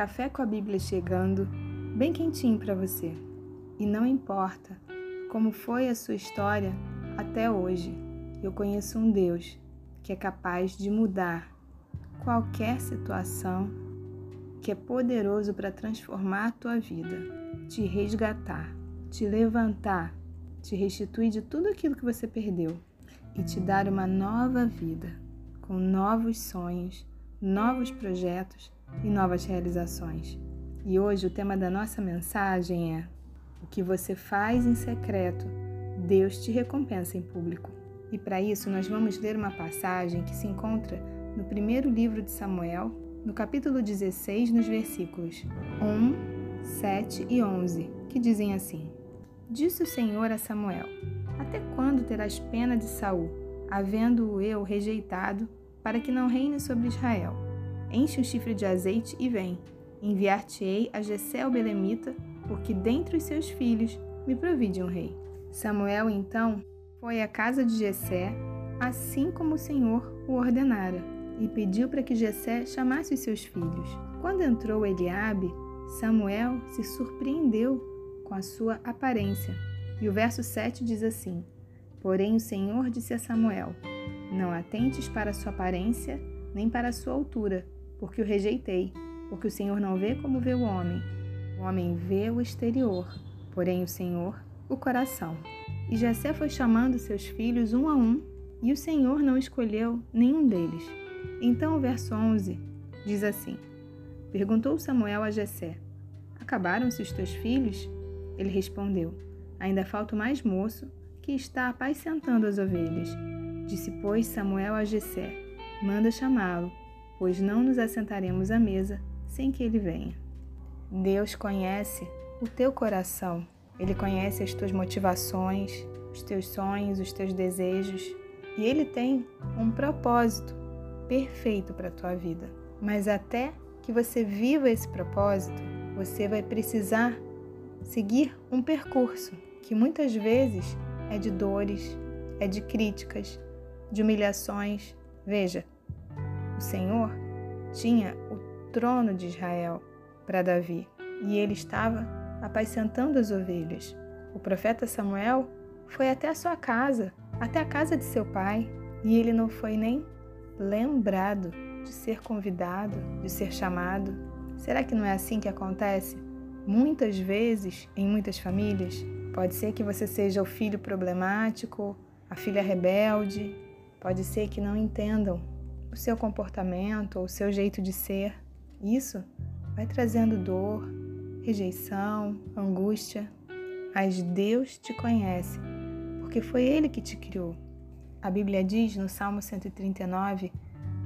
café com a Bíblia chegando, bem quentinho para você. E não importa como foi a sua história até hoje, eu conheço um Deus que é capaz de mudar qualquer situação, que é poderoso para transformar a tua vida, te resgatar, te levantar, te restituir de tudo aquilo que você perdeu e te dar uma nova vida, com novos sonhos, novos projetos e novas realizações. E hoje o tema da nossa mensagem é: O que você faz em secreto, Deus te recompensa em público. E para isso nós vamos ler uma passagem que se encontra no primeiro livro de Samuel, no capítulo 16, nos versículos 1, 7 e 11, que dizem assim: Disse o Senhor a Samuel: Até quando terás pena de Saul, havendo-o eu rejeitado, para que não reine sobre Israel? Enche o chifre de azeite e vem. Enviar-te-ei a Jessé o Belemita, porque dentre os seus filhos me provide um rei. Samuel então foi à casa de Jessé, assim como o Senhor o ordenara, e pediu para que Jessé chamasse os seus filhos. Quando entrou Eliabe, Samuel se surpreendeu com a sua aparência. E o verso 7 diz assim: Porém o Senhor disse a Samuel: Não atentes para a sua aparência, nem para a sua altura, porque o rejeitei, porque o Senhor não vê como vê o homem. O homem vê o exterior, porém o Senhor o coração. E Jessé foi chamando seus filhos um a um, e o Senhor não escolheu nenhum deles. Então o verso 11 diz assim: Perguntou Samuel a Jessé: Acabaram-se os teus filhos? Ele respondeu: Ainda falta o mais moço, que está apacentando as ovelhas. Disse, pois, Samuel a Jessé: Manda chamá-lo pois não nos assentaremos à mesa sem que ele venha. Deus conhece o teu coração, ele conhece as tuas motivações, os teus sonhos, os teus desejos, e ele tem um propósito perfeito para a tua vida. Mas até que você viva esse propósito, você vai precisar seguir um percurso que muitas vezes é de dores, é de críticas, de humilhações. Veja, o Senhor tinha o trono de Israel para Davi e ele estava apacentando as ovelhas. O profeta Samuel foi até a sua casa, até a casa de seu pai, e ele não foi nem lembrado de ser convidado, de ser chamado. Será que não é assim que acontece? Muitas vezes, em muitas famílias, pode ser que você seja o filho problemático, a filha rebelde, pode ser que não entendam o seu comportamento o seu jeito de ser. Isso vai trazendo dor, rejeição, angústia. Mas Deus te conhece, porque foi Ele que te criou. A Bíblia diz no Salmo 139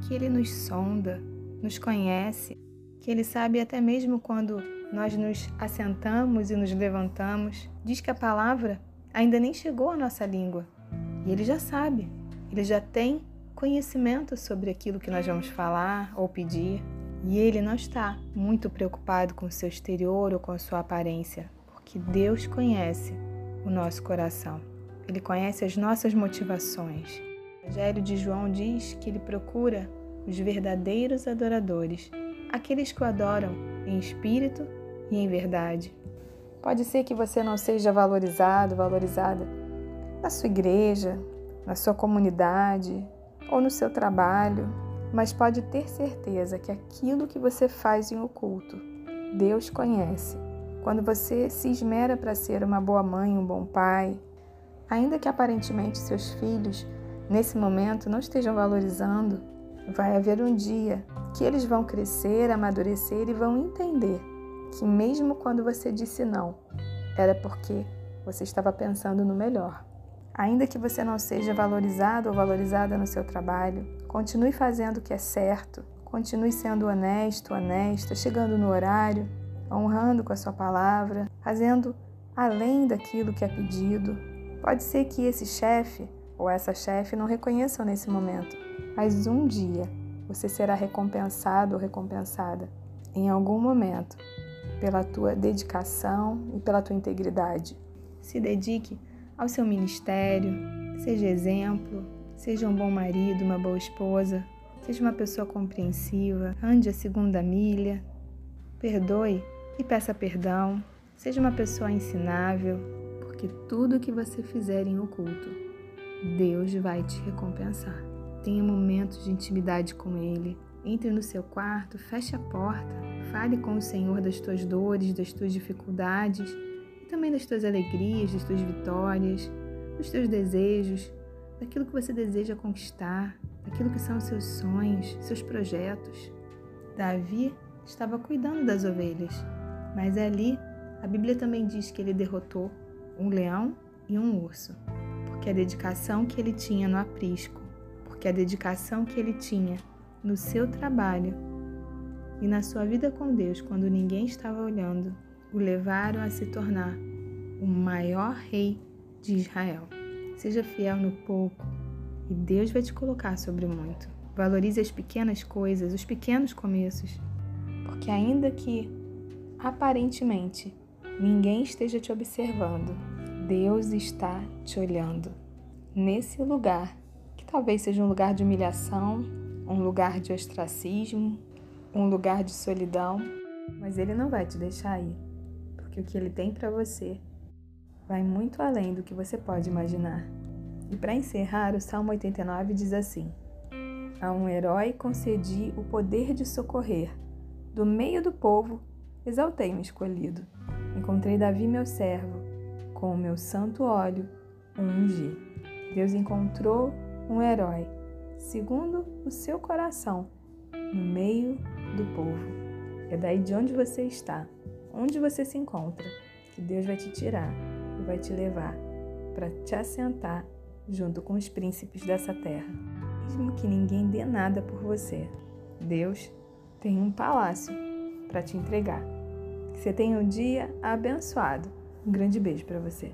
que Ele nos sonda, nos conhece, que Ele sabe até mesmo quando nós nos assentamos e nos levantamos. Diz que a palavra ainda nem chegou à nossa língua e Ele já sabe, Ele já tem conhecimento sobre aquilo que nós vamos falar ou pedir. E ele não está muito preocupado com o seu exterior ou com a sua aparência, porque Deus conhece o nosso coração. Ele conhece as nossas motivações. O Evangelho de João diz que ele procura os verdadeiros adoradores, aqueles que o adoram em espírito e em verdade. Pode ser que você não seja valorizado, valorizada na sua igreja, na sua comunidade, ou no seu trabalho, mas pode ter certeza que aquilo que você faz em oculto, Deus conhece. Quando você se esmera para ser uma boa mãe, um bom pai, ainda que aparentemente seus filhos nesse momento não estejam valorizando, vai haver um dia que eles vão crescer, amadurecer e vão entender que mesmo quando você disse não, era porque você estava pensando no melhor. Ainda que você não seja valorizado ou valorizada no seu trabalho, continue fazendo o que é certo, continue sendo honesto, honesta, chegando no horário, honrando com a sua palavra, fazendo além daquilo que é pedido. Pode ser que esse chefe ou essa chefe não reconheçam nesse momento, mas um dia você será recompensado ou recompensada em algum momento pela tua dedicação e pela tua integridade. Se dedique ao seu ministério, seja exemplo, seja um bom marido, uma boa esposa, seja uma pessoa compreensiva, ande a segunda milha, Perdoe e peça perdão. Seja uma pessoa ensinável, porque tudo que você fizer em oculto, Deus vai te recompensar. Tenha momentos de intimidade com Ele. Entre no seu quarto, feche a porta, fale com o Senhor das tuas dores, das tuas dificuldades também das tuas alegrias, das tuas vitórias, dos teus desejos, daquilo que você deseja conquistar, daquilo que são seus sonhos, seus projetos. Davi estava cuidando das ovelhas, mas ali a Bíblia também diz que ele derrotou um leão e um urso, porque a dedicação que ele tinha no aprisco, porque a dedicação que ele tinha no seu trabalho e na sua vida com Deus, quando ninguém estava olhando, o levaram a se tornar o maior rei de Israel. Seja fiel no pouco e Deus vai te colocar sobre muito. Valorize as pequenas coisas, os pequenos começos, porque ainda que aparentemente ninguém esteja te observando, Deus está te olhando. Nesse lugar, que talvez seja um lugar de humilhação, um lugar de ostracismo, um lugar de solidão, mas Ele não vai te deixar ir, porque o que Ele tem para você vai muito além do que você pode imaginar. E para encerrar, o Salmo 89 diz assim: A um herói concedi o poder de socorrer, do meio do povo exaltei-me escolhido. Encontrei Davi, meu servo, com o meu santo óleo ungi. Deus encontrou um herói, segundo o seu coração, no meio do povo. É daí de onde você está, onde você se encontra, que Deus vai te tirar e vai te levar para te assentar junto com os príncipes dessa terra. Mesmo que ninguém dê nada por você, Deus tem um palácio para te entregar. Que você tenha um dia abençoado. Um grande beijo para você.